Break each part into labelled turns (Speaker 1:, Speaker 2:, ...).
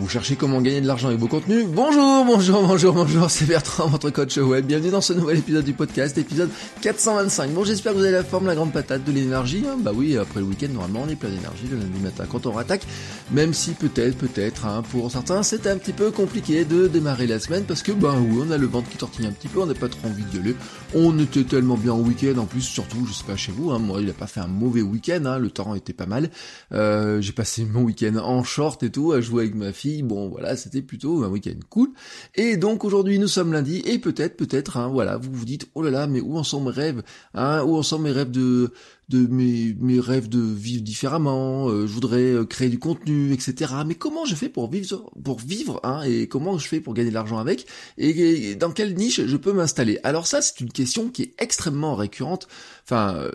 Speaker 1: Vous cherchez comment gagner de l'argent avec vos contenus Bonjour, bonjour, bonjour, bonjour, c'est Bertrand, votre coach web. Bienvenue dans ce nouvel épisode du podcast, épisode 425. Bon, j'espère que vous avez la forme, la grande patate, de l'énergie. Hein. bah oui, après le week-end, normalement, on est plein d'énergie le lundi matin quand on rattaque. Même si peut-être, peut-être, hein, pour certains, c'est un petit peu compliqué de démarrer la semaine parce que, bah oui, on a le ventre qui tortille un petit peu, on n'a pas trop envie de gueuler. On était tellement bien au week-end, en plus, surtout, je sais pas chez vous, hein, moi, il a pas fait un mauvais week-end, hein, le temps était pas mal. Euh, j'ai passé mon week-end en short et tout, à jouer avec ma fille Bon, voilà, c'était plutôt un week-end cool. Et donc aujourd'hui, nous sommes lundi, et peut-être, peut-être, hein, voilà, vous vous dites, oh là là, mais où en sont mes rêves hein, Où en sont mes rêves de de mes, mes rêves de vivre différemment, euh, je voudrais euh, créer du contenu, etc. Mais comment je fais pour vivre, pour vivre, hein, et comment je fais pour gagner de l'argent avec, et, dans quelle niche je peux m'installer? Alors ça, c'est une question qui est extrêmement récurrente. Enfin, euh,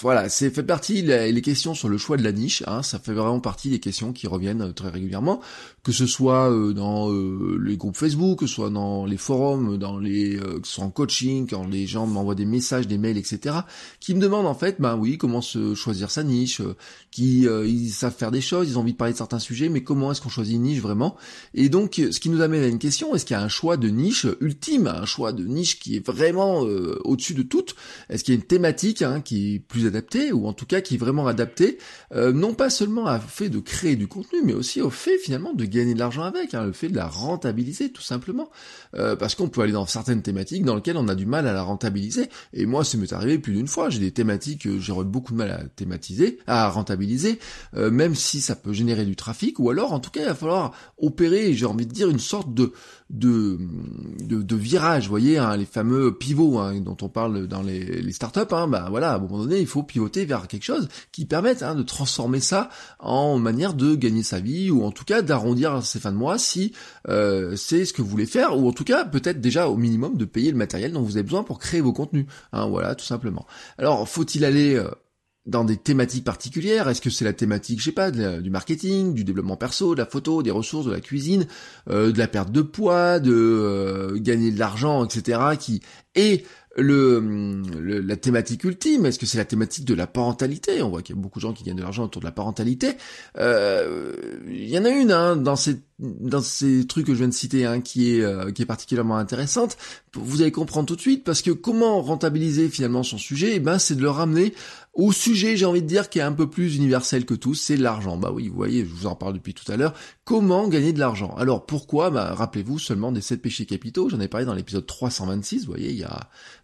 Speaker 1: voilà, c'est fait partie les questions sur le choix de la niche. Hein, ça fait vraiment partie des questions qui reviennent euh, très régulièrement, que ce soit euh, dans euh, les groupes Facebook, que ce soit dans les forums, dans les, que ce soit en coaching, quand les gens m'envoient des messages, des mails, etc., qui me demandent en fait, ben oui, comment se choisir sa niche, qui ils savent faire des choses, ils ont envie de parler de certains sujets, mais comment est-ce qu'on choisit une niche vraiment? Et donc, ce qui nous amène à une question est-ce qu'il y a un choix de niche ultime, un choix de niche qui est vraiment au-dessus de toute Est-ce qu'il y a une thématique hein, qui est plus adapté, ou en tout cas qui est vraiment adapté, euh, non pas seulement au fait de créer du contenu, mais aussi au fait finalement de gagner de l'argent avec, hein, le fait de la rentabiliser tout simplement. Euh, parce qu'on peut aller dans certaines thématiques dans lesquelles on a du mal à la rentabiliser, et moi ça m'est arrivé plus d'une fois, j'ai des thématiques que j'aurais beaucoup de mal à thématiser, à rentabiliser, euh, même si ça peut générer du trafic, ou alors en tout cas il va falloir opérer, j'ai envie de dire, une sorte de de, de, virage, voyez, hein, les fameux pivots hein, dont on parle dans les, startups, bah voilà, à un moment donné, il faut pivoter vers quelque chose qui permette hein, de transformer ça en manière de gagner sa vie, ou en tout cas d'arrondir ses fins de mois si euh, c'est ce que vous voulez faire, ou en tout cas peut-être déjà au minimum de payer le matériel dont vous avez besoin pour créer vos contenus. Hein, voilà, tout simplement. Alors, faut-il aller euh, dans des thématiques particulières? Est-ce que c'est la thématique, je sais pas, du marketing, du développement perso, de la photo, des ressources, de la cuisine, euh, de la perte de poids, de euh, gagner de l'argent, etc. qui est le, la thématique ultime Est-ce que c'est la thématique de la parentalité? On voit qu'il y a beaucoup de gens qui gagnent de l'argent autour de la parentalité. Euh, il y en a une hein, dans ces dans ces trucs que je viens de citer, hein, qui est qui est particulièrement intéressante. Vous allez comprendre tout de suite parce que comment rentabiliser finalement son sujet? Eh ben, c'est de le ramener au sujet, j'ai envie de dire, qui est un peu plus universel que tous, c'est l'argent. Bah oui, vous voyez, je vous en parle depuis tout à l'heure. Comment gagner de l'argent? Alors pourquoi? Bah rappelez-vous seulement des 7 péchés capitaux, j'en ai parlé dans l'épisode 326, vous voyez, il y a,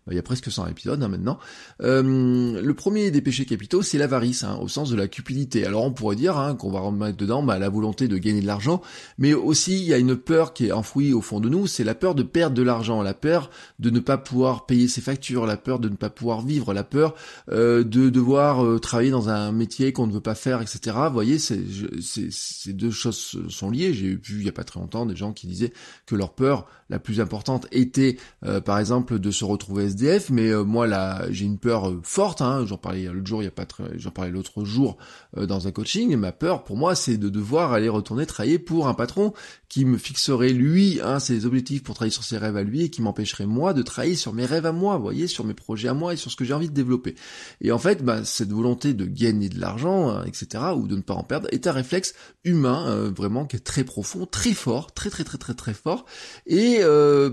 Speaker 1: bah, il y a presque 100 épisodes hein, maintenant. Euh, le premier des péchés capitaux, c'est l'avarice, hein, au sens de la cupidité. Alors on pourrait dire hein, qu'on va remettre dedans bah, la volonté de gagner de l'argent, mais aussi il y a une peur qui est enfouie au fond de nous, c'est la peur de perdre de l'argent, la peur de ne pas pouvoir payer ses factures, la peur de ne pas pouvoir vivre, la peur euh, de devoir euh, travailler dans un métier qu'on ne veut pas faire, etc. Vous voyez, ces deux choses sont liées. J'ai vu il y a pas très longtemps des gens qui disaient que leur peur la plus importante était, euh, par exemple, de se retrouver SDF. Mais moi, là, j'ai une peur forte. Hein, j'en parlais l'autre jour, il a pas très, j'en parlais l'autre jour dans un coaching. Ma peur, pour moi, c'est de devoir aller retourner travailler pour un patron qui me fixerait lui hein, ses objectifs pour travailler sur ses rêves à lui et qui m'empêcherait moi de travailler sur mes rêves à moi, vous voyez, sur mes projets à moi et sur ce que j'ai envie de développer. Et en fait, bah, cette volonté de gagner de l'argent, hein, etc., ou de ne pas en perdre, est un réflexe humain, euh, vraiment, qui est très profond, très fort, très très très très très fort, et euh,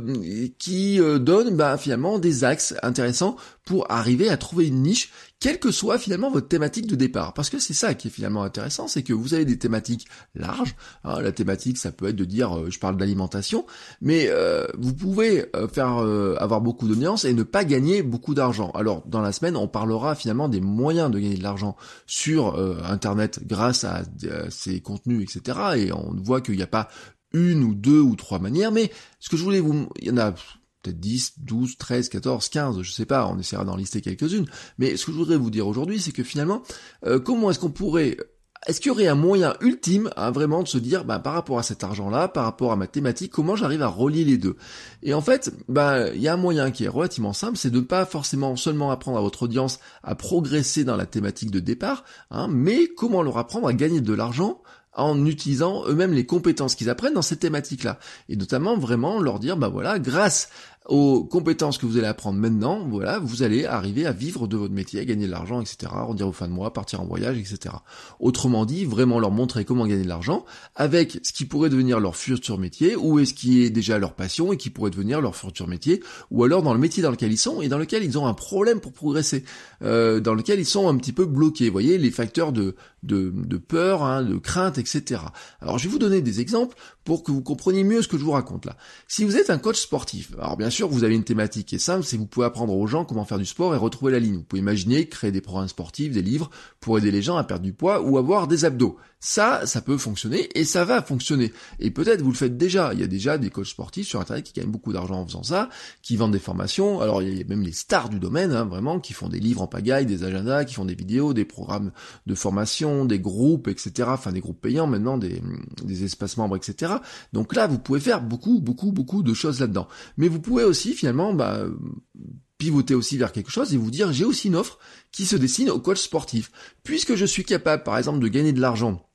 Speaker 1: qui euh, donne bah, finalement des axes intéressants pour arriver à trouver une niche quelle que soit finalement votre thématique de départ. Parce que c'est ça qui est finalement intéressant, c'est que vous avez des thématiques larges. Hein, la thématique, ça peut être de dire, euh, je parle d'alimentation, mais euh, vous pouvez euh, faire avoir beaucoup d'audience et ne pas gagner beaucoup d'argent. Alors dans la semaine, on parlera finalement des moyens de gagner de l'argent sur Internet grâce à, à ces contenus, etc. Et on voit qu'il n'y a pas une ou deux ou trois manières, mais ce que je voulais vous, il y en a peut-être 10, 12, 13, 14, 15, je sais pas, on essaiera d'en lister quelques-unes. Mais ce que je voudrais vous dire aujourd'hui, c'est que finalement, euh, comment est-ce qu'on pourrait est-ce qu'il y aurait un moyen ultime à vraiment de se dire, bah, par rapport à cet argent-là, par rapport à ma thématique, comment j'arrive à relier les deux? Et en fait, bah, il y a un moyen qui est relativement simple, c'est de ne pas forcément seulement apprendre à votre audience à progresser dans la thématique de départ, hein, mais comment leur apprendre à gagner de l'argent en utilisant eux-mêmes les compétences qu'ils apprennent dans cette thématique-là. Et notamment vraiment leur dire, bah voilà, grâce aux compétences que vous allez apprendre maintenant, voilà, vous allez arriver à vivre de votre métier, à gagner de l'argent, etc., dire aux fins de mois, partir en voyage, etc. Autrement dit, vraiment leur montrer comment gagner de l'argent avec ce qui pourrait devenir leur futur métier, ou est-ce qui est déjà leur passion et qui pourrait devenir leur futur métier, ou alors dans le métier dans lequel ils sont et dans lequel ils ont un problème pour progresser, euh, dans lequel ils sont un petit peu bloqués. Vous voyez, les facteurs de, de, de peur, hein, de crainte, etc. Alors je vais vous donner des exemples pour que vous compreniez mieux ce que je vous raconte là. Si vous êtes un coach sportif, alors bien sûr vous avez une thématique qui est simple, c'est vous pouvez apprendre aux gens comment faire du sport et retrouver la ligne. Vous pouvez imaginer créer des programmes sportifs, des livres pour aider les gens à perdre du poids ou avoir des abdos. Ça, ça peut fonctionner et ça va fonctionner. Et peut-être vous le faites déjà. Il y a déjà des coachs sportifs sur Internet qui gagnent beaucoup d'argent en faisant ça, qui vendent des formations. Alors il y a même les stars du domaine, hein, vraiment, qui font des livres en pagaille, des agendas, qui font des vidéos, des programmes de formation, des groupes, etc. Enfin des groupes payants maintenant, des, espaces membres, etc. Donc là, vous pouvez faire beaucoup, beaucoup, beaucoup de choses là-dedans. Mais vous pouvez aussi finalement bah, pivoter aussi vers quelque chose et vous dire j'ai aussi une offre qui se dessine au coach sportif. Puisque je suis capable par exemple de gagner de l'argent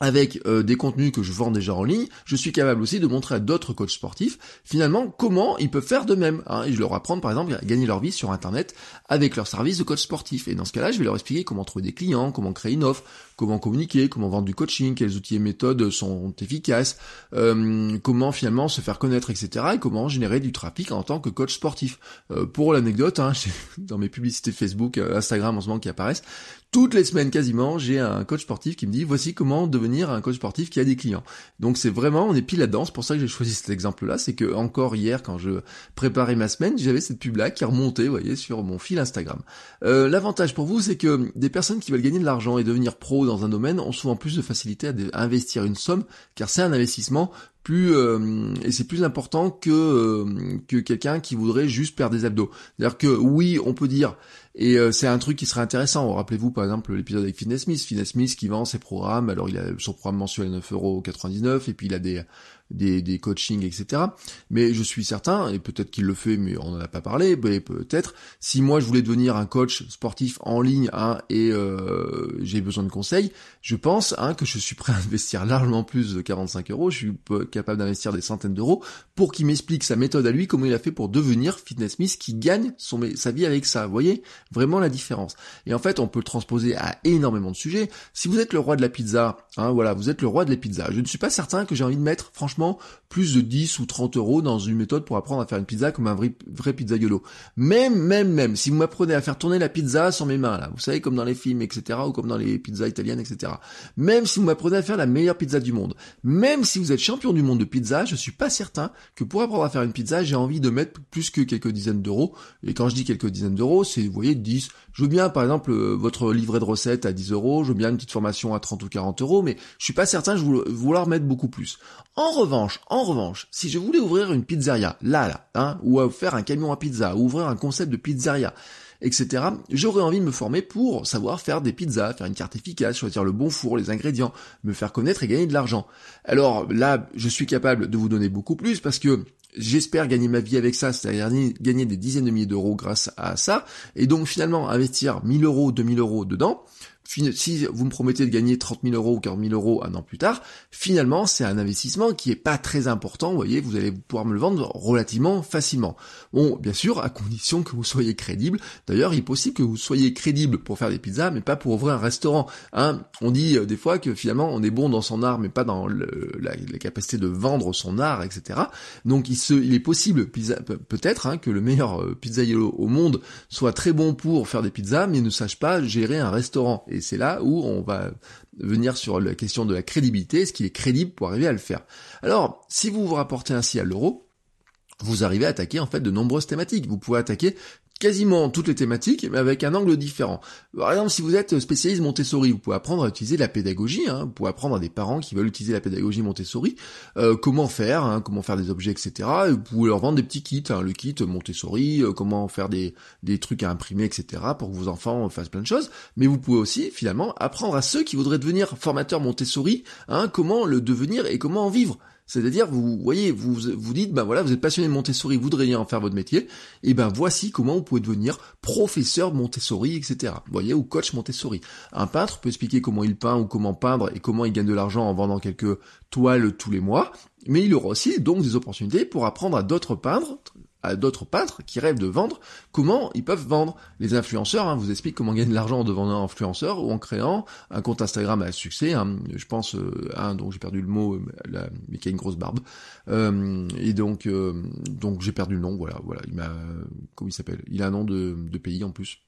Speaker 1: avec euh, des contenus que je vends déjà en ligne, je suis capable aussi de montrer à d'autres coachs sportifs finalement comment ils peuvent faire de même. Hein, je leur apprends par exemple à gagner leur vie sur internet avec leur service de coach sportif. Et dans ce cas-là, je vais leur expliquer comment trouver des clients, comment créer une offre, comment communiquer, comment vendre du coaching, quels outils et méthodes sont efficaces, euh, comment finalement se faire connaître, etc. Et comment générer du trafic en tant que coach sportif. Euh, pour l'anecdote, hein, dans mes publicités Facebook, Instagram en ce moment qui apparaissent, toutes les semaines quasiment, j'ai un coach sportif qui me dit voici comment devenir un coach sportif qui a des clients. Donc c'est vraiment, on est pile là-dedans, c'est pour ça que j'ai choisi cet exemple-là, c'est que encore hier quand je préparais ma semaine, j'avais cette pub-là qui remontait, vous voyez, sur mon fil Instagram. Euh, l'avantage pour vous, c'est que des personnes qui veulent gagner de l'argent et devenir pro dans un domaine ont souvent plus de facilité à, investir une somme, car c'est un investissement plus euh, et c'est plus important que euh, que quelqu'un qui voudrait juste perdre des abdos. C'est-à-dire que oui, on peut dire et euh, c'est un truc qui serait intéressant. Rappelez-vous par exemple l'épisode avec Fitness Smith. Fitness Smith qui vend ses programmes. Alors il a son programme mensuel à 9,99€ et puis il a des des, des coachings, etc. Mais je suis certain, et peut-être qu'il le fait, mais on n'en a pas parlé, mais peut-être, si moi je voulais devenir un coach sportif en ligne hein, et euh, j'ai besoin de conseils, je pense hein, que je suis prêt à investir largement plus de 45 euros, je suis capable d'investir des centaines d'euros pour qu'il m'explique sa méthode à lui, comment il a fait pour devenir Fitness Miss qui gagne son, sa vie avec ça. Vous voyez vraiment la différence. Et en fait, on peut le transposer à énormément de sujets. Si vous êtes le roi de la pizza, hein, voilà, vous êtes le roi de la pizza. Je ne suis pas certain que j'ai envie de mettre, franchement, plus de 10 ou 30 euros dans une méthode pour apprendre à faire une pizza comme un vrai, vrai pizzaiolo. Même, même, même, si vous m'apprenez à faire tourner la pizza sur mes mains, là, vous savez, comme dans les films, etc., ou comme dans les pizzas italiennes, etc. Même si vous m'apprenez à faire la meilleure pizza du monde, même si vous êtes champion du monde de pizza, je suis pas certain que pour apprendre à faire une pizza, j'ai envie de mettre plus que quelques dizaines d'euros. Et quand je dis quelques dizaines d'euros, c'est, vous voyez, 10. Je veux bien, par exemple, euh, votre livret de recettes à 10 euros, je veux bien une petite formation à 30 ou 40 euros, mais je suis pas certain de vouloir mettre beaucoup plus. En revanche, en revanche, si je voulais ouvrir une pizzeria, là, là, hein, ou faire un camion à pizza, ou ouvrir un concept de pizzeria, etc., j'aurais envie de me former pour savoir faire des pizzas, faire une carte efficace, choisir le bon four, les ingrédients, me faire connaître et gagner de l'argent. Alors là, je suis capable de vous donner beaucoup plus parce que j'espère gagner ma vie avec ça, c'est-à-dire gagner des dizaines de milliers d'euros grâce à ça, et donc finalement investir 1000 euros, 2000 euros dedans, si vous me promettez de gagner 30 000 euros ou 40 000 euros un an plus tard, finalement c'est un investissement qui est pas très important, vous voyez, vous allez pouvoir me le vendre relativement facilement. Bon, bien sûr, à condition que vous soyez crédible. D'ailleurs, il est possible que vous soyez crédible pour faire des pizzas, mais pas pour ouvrir un restaurant. Hein on dit euh, des fois que finalement on est bon dans son art, mais pas dans la, capacité de vendre son art, etc. Donc il, se, il est possible, peut-être, hein, que le meilleur euh, pizzaiolo au monde soit très bon pour faire des pizzas, mais ne sache pas gérer un restaurant. Et c'est là où on va venir sur la question de la crédibilité, est-ce qu'il est crédible pour arriver à le faire? Alors, si vous vous rapportez ainsi à l'euro, vous arrivez à attaquer en fait de nombreuses thématiques. Vous pouvez attaquer quasiment toutes les thématiques, mais avec un angle différent. Par exemple, si vous êtes spécialiste Montessori, vous pouvez apprendre à utiliser la pédagogie, hein, vous pouvez apprendre à des parents qui veulent utiliser la pédagogie Montessori, euh, comment faire, hein, comment faire des objets, etc. Et vous pouvez leur vendre des petits kits, hein, le kit Montessori, euh, comment faire des, des trucs à imprimer, etc. pour que vos enfants fassent plein de choses. Mais vous pouvez aussi, finalement, apprendre à ceux qui voudraient devenir formateurs Montessori, hein, comment le devenir et comment en vivre. C'est-à-dire, vous voyez, vous vous dites, ben voilà, vous êtes passionné de Montessori, vous voudriez en faire votre métier, et ben voici comment vous pouvez devenir professeur Montessori, etc. Vous voyez, ou coach Montessori. Un peintre peut expliquer comment il peint ou comment peindre et comment il gagne de l'argent en vendant quelques toiles tous les mois, mais il aura aussi donc des opportunités pour apprendre à d'autres peintres, à d'autres peintres qui rêvent de vendre, comment ils peuvent vendre. Les influenceurs hein, vous expliquent comment gagner de l'argent en devenant influenceur ou en créant un compte Instagram à succès. Hein, je pense euh, un dont j'ai perdu le mot, euh, mais qui a une grosse barbe. Euh, et donc, donc j'ai perdu le nom. Voilà, voilà. Il m'a, comment il s'appelle? Il a un nom de, de pays en plus.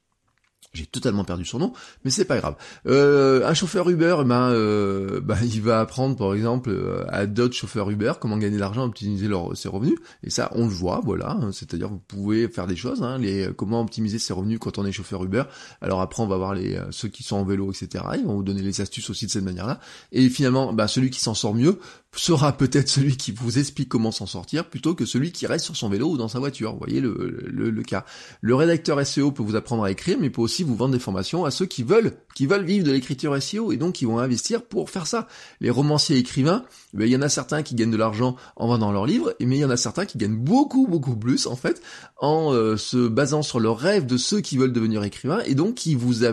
Speaker 1: J'ai totalement perdu son nom, mais c'est pas grave. Euh, un chauffeur Uber, ben, euh, ben, il va apprendre par exemple euh, à d'autres chauffeurs Uber comment gagner de l'argent, optimiser leur, ses revenus. Et ça, on le voit, voilà. Hein. C'est-à-dire, vous pouvez faire des choses. Hein, les, comment optimiser ses revenus quand on est chauffeur Uber. Alors après, on va voir les ceux qui sont en vélo, etc. Ils vont vous donner les astuces aussi de cette manière-là. Et finalement, ben, celui qui s'en sort mieux sera peut-être celui qui vous explique comment s'en sortir plutôt que celui qui reste sur son vélo ou dans sa voiture. Vous voyez le, le, le cas. Le rédacteur SEO peut vous apprendre à écrire, mais peut aussi vous vendre des formations à ceux qui veulent, qui veulent vivre de l'écriture SEO et donc qui vont investir pour faire ça. Les romanciers écrivains, ben, il y en a certains qui gagnent de l'argent en vendant leurs livres, mais il y en a certains qui gagnent beaucoup beaucoup plus en fait en euh, se basant sur leurs rêves de ceux qui veulent devenir écrivains et donc qui vous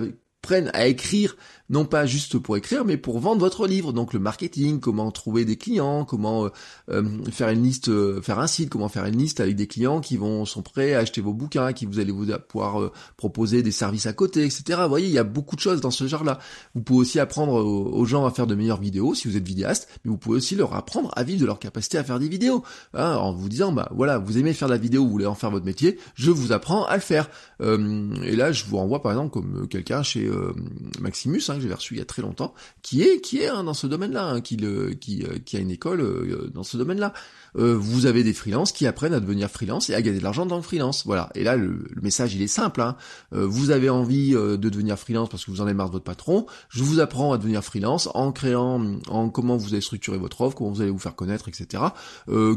Speaker 1: prennent à écrire non pas juste pour écrire, mais pour vendre votre livre. Donc le marketing, comment trouver des clients, comment euh, euh, faire une liste, euh, faire un site, comment faire une liste avec des clients qui vont sont prêts à acheter vos bouquins, qui vous allez vous pouvoir proposer des services à côté, etc. Vous voyez, il y a beaucoup de choses dans ce genre-là. Vous pouvez aussi apprendre aux, gens à faire de meilleures vidéos si vous êtes vidéaste, mais vous pouvez aussi leur apprendre à vivre de leur capacité à faire des vidéos, hein, en vous disant bah voilà, vous aimez faire de la vidéo, vous voulez en faire votre métier, je vous apprends à le faire. et là, je vous renvoie par exemple comme quelqu'un chez Maximus. Hein, j'avais reçu il y a très longtemps, qui est qui est hein, dans ce domaine-là, hein, qui, le, qui, euh, qui a une école euh, dans ce domaine-là. Euh, vous avez des freelances qui apprennent à devenir freelance et à gagner de l'argent dans le freelance. Voilà. Et là, le, message, il est simple. Hein. vous avez envie de devenir freelance parce que vous en avez marre de votre patron. Je vous apprends à devenir freelance en créant, en comment vous allez structurer votre offre, comment vous allez vous faire connaître, etc.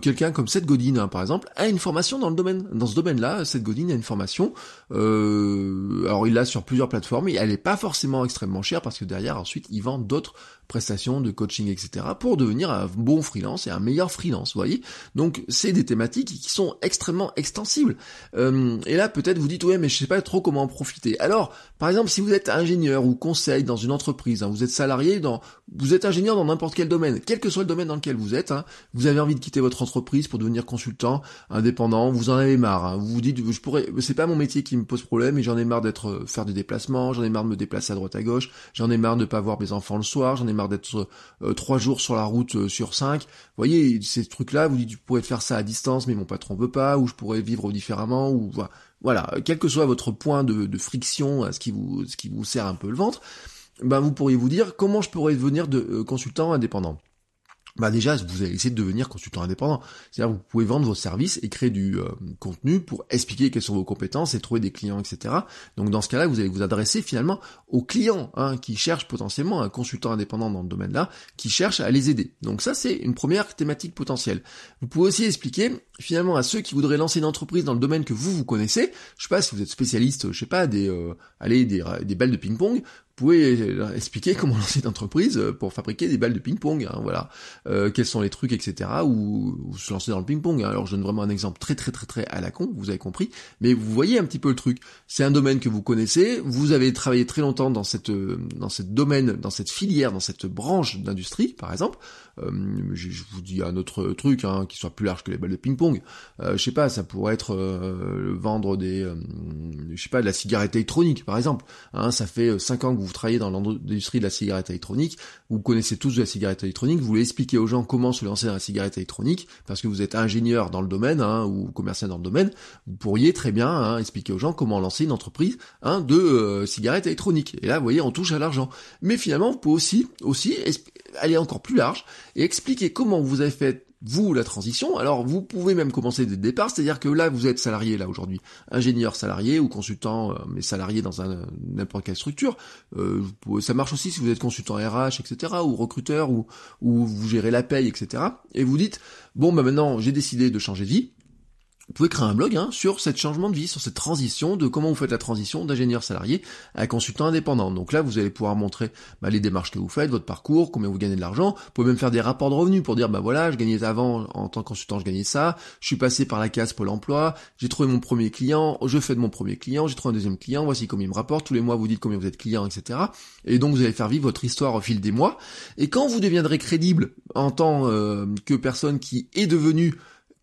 Speaker 1: Quelqu'un comme Seth Godin, par exemple, a une formation dans le domaine, dans ce domaine-là. Seth Godin a une formation. alors, il l'a sur plusieurs plateformes. Et elle n'est pas forcément extrêmement chère parce que derrière, ensuite, ils vendent d'autres prestations de coaching, etc. pour devenir un bon freelance et un meilleur freelance, voyez? Donc, c'est des thématiques qui sont extrêmement extensibles. Euh, et là, peut-être vous dites, ouais, mais je sais pas trop comment en profiter. Alors, par exemple, si vous êtes ingénieur ou conseil dans une entreprise, hein, vous êtes salarié dans, vous êtes ingénieur dans n'importe quel domaine, quel que soit le domaine dans lequel vous êtes, hein, vous avez envie de quitter votre entreprise pour devenir consultant, indépendant, vous en avez marre. Hein, vous vous dites, je pourrais, c'est pas mon métier qui me pose problème, et j'en ai marre d'être euh, faire des déplacements, j'en ai marre de me déplacer à droite à gauche, j'en ai marre de pas voir mes enfants le soir, j'en ai d'être euh, trois jours sur la route euh, sur cinq. Voyez, ces trucs-là, vous dites, tu pourrais faire ça à distance, mais mon patron veut pas, ou je pourrais vivre différemment, ou voilà. quel que soit votre point de, friction, ce qui vous, ce qui vous serre un peu le ventre, ben vous pourriez vous dire comment je pourrais devenir de euh, consultant indépendant bah déjà, vous allez essayer de devenir consultant indépendant. C'est-à-dire vous pouvez vendre vos services et créer du euh, contenu pour expliquer quelles sont vos compétences et trouver des clients, etc. Donc dans ce cas-là, vous allez vous adresser finalement aux clients hein, qui cherchent potentiellement un consultant indépendant dans le domaine-là, qui cherchent à les aider. Donc ça, c'est une première thématique potentielle. Vous pouvez aussi expliquer finalement à ceux qui voudraient lancer une entreprise dans le domaine que vous vous connaissez. Je sais pas si vous êtes spécialiste, je sais pas des euh, allez des, des balles de ping-pong pouvez expliquer comment lancer une entreprise euh, pour fabriquer des balles de ping-pong, hein, voilà, euh, quels sont les trucs, etc. Ou, se lancer dans le ping-pong. Hein. Alors je donne vraiment un exemple très très très très à la con, vous avez compris, mais vous voyez un petit peu le truc. C'est un domaine que vous connaissez, vous avez travaillé très longtemps dans cette dans cette domaine, dans cette filière, dans cette branche d'industrie, par exemple. Euh, je, vous dis un autre truc hein, qui soit plus large que les balles de ping-pong. Euh, je sais pas, ça pourrait être euh, vendre des, euh, je sais pas, de la cigarette électronique, par exemple. Hein, ça fait 5 ans que vous travaillez dans l'industrie de la cigarette électronique. Vous connaissez tous de la cigarette électronique. Vous voulez expliquer aux gens comment se lancer dans la cigarette électronique parce que vous êtes ingénieur dans le domaine hein, ou commercial dans le domaine. Vous pourriez très bien hein, expliquer aux gens comment lancer une entreprise hein, de cigarette électronique. Et là, vous voyez, on touche à l'argent. Mais finalement, vous pouvez aussi aussi aller encore plus large et expliquer comment vous avez fait vous, la transition, alors vous pouvez même commencer dès le départ, c'est-à-dire que là, vous êtes salarié, là, aujourd'hui, ingénieur salarié ou consultant, euh, mais salarié dans un n'importe quelle structure. Euh, ça marche aussi si vous êtes consultant RH, etc., ou recruteur, ou, ou vous gérez la paye, etc. Et vous dites, bon, bah maintenant, j'ai décidé de changer de vie, vous pouvez créer un blog hein, sur ce changement de vie, sur cette transition, de comment vous faites la transition d'ingénieur salarié à consultant indépendant. Donc là, vous allez pouvoir montrer bah, les démarches que vous faites, votre parcours, combien vous gagnez de l'argent. Vous pouvez même faire des rapports de revenus pour dire, bah voilà, je gagnais avant en tant que consultant, je gagnais ça. Je suis passé par la case Pôle Emploi, j'ai trouvé mon premier client, je fais de mon premier client, j'ai trouvé un deuxième client, voici combien il me rapporte. Tous les mois, vous dites combien vous êtes client, etc. Et donc, vous allez faire vivre votre histoire au fil des mois. Et quand vous deviendrez crédible en tant euh, que personne qui est devenue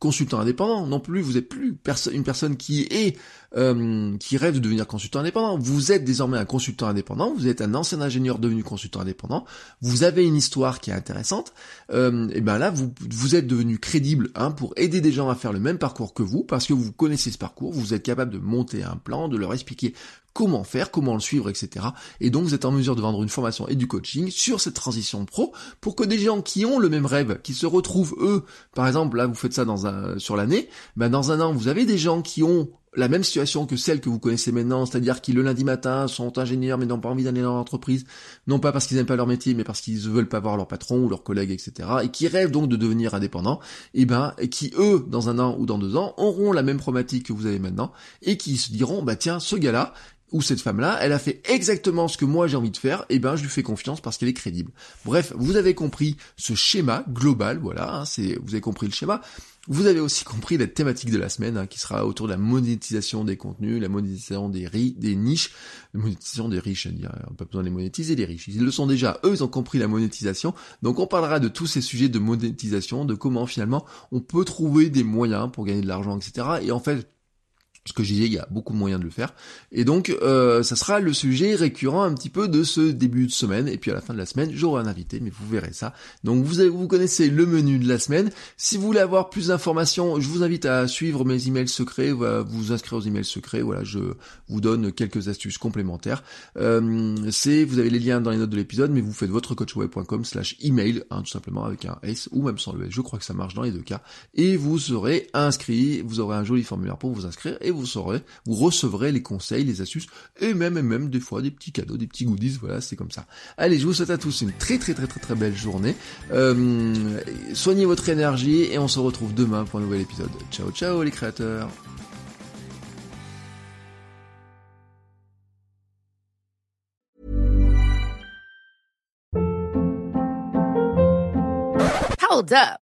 Speaker 1: consultant indépendant. Non plus, vous n'êtes plus une personne qui est euh, qui rêve de devenir consultant indépendant. Vous êtes désormais un consultant indépendant. Vous êtes un ancien ingénieur devenu consultant indépendant. Vous avez une histoire qui est intéressante. Euh, et ben là, vous vous êtes devenu crédible hein, pour aider des gens à faire le même parcours que vous parce que vous connaissez ce parcours. Vous êtes capable de monter un plan, de leur expliquer comment faire, comment le suivre, etc. Et donc vous êtes en mesure de vendre une formation et du coaching sur cette transition pro pour que des gens qui ont le même rêve, qui se retrouvent eux, par exemple là vous faites ça dans un sur l'année, ben dans un an vous avez des gens qui ont la même situation que celle que vous connaissez maintenant, c'est-à-dire qui le lundi matin sont ingénieurs mais n'ont pas envie d'aller dans l'entreprise, non pas parce qu'ils n'aiment pas leur métier, mais parce qu'ils veulent pas voir leur patron ou leurs collègues, etc. et qui rêvent donc de devenir indépendants, et ben et qui eux, dans un an ou dans deux ans, auront la même problématique que vous avez maintenant et qui se diront bah tiens ce gars-là, ou cette femme-là, elle a fait exactement ce que moi j'ai envie de faire, et ben je lui fais confiance parce qu'elle est crédible. Bref, vous avez compris ce schéma global, voilà, hein, c'est vous avez compris le schéma. Vous avez aussi compris la thématique de la semaine, hein, qui sera autour de la monétisation des contenus, la monétisation des, ri des niches, la monétisation des riches, on n'a pas besoin de les monétiser, les riches. Ils le sont déjà, eux, ils ont compris la monétisation. Donc on parlera de tous ces sujets de monétisation, de comment finalement on peut trouver des moyens pour gagner de l'argent, etc. Et en fait, ce que je disais, il y a beaucoup de moyens de le faire. Et donc, euh, ça sera le sujet récurrent un petit peu de ce début de semaine. Et puis à la fin de la semaine, j'aurai un invité, mais vous verrez ça. Donc vous, avez, vous connaissez le menu de la semaine. Si vous voulez avoir plus d'informations, je vous invite à suivre mes emails secrets, vous inscrire aux emails secrets. Voilà, je vous donne quelques astuces complémentaires. Euh, c'est, vous avez les liens dans les notes de l'épisode, mais vous faites votre coachweb.com slash email, hein, tout simplement avec un S ou même sans le S. Je crois que ça marche dans les deux cas. Et vous serez inscrit, vous aurez un joli formulaire pour vous inscrire. Vous saurez, vous recevrez les conseils, les astuces, et même, et même des fois des petits cadeaux, des petits goodies, voilà, c'est comme ça. Allez, je vous souhaite à tous une très très très très très belle journée. Euh, soignez votre énergie et on se retrouve demain pour un nouvel épisode. Ciao ciao les créateurs
Speaker 2: Hold up.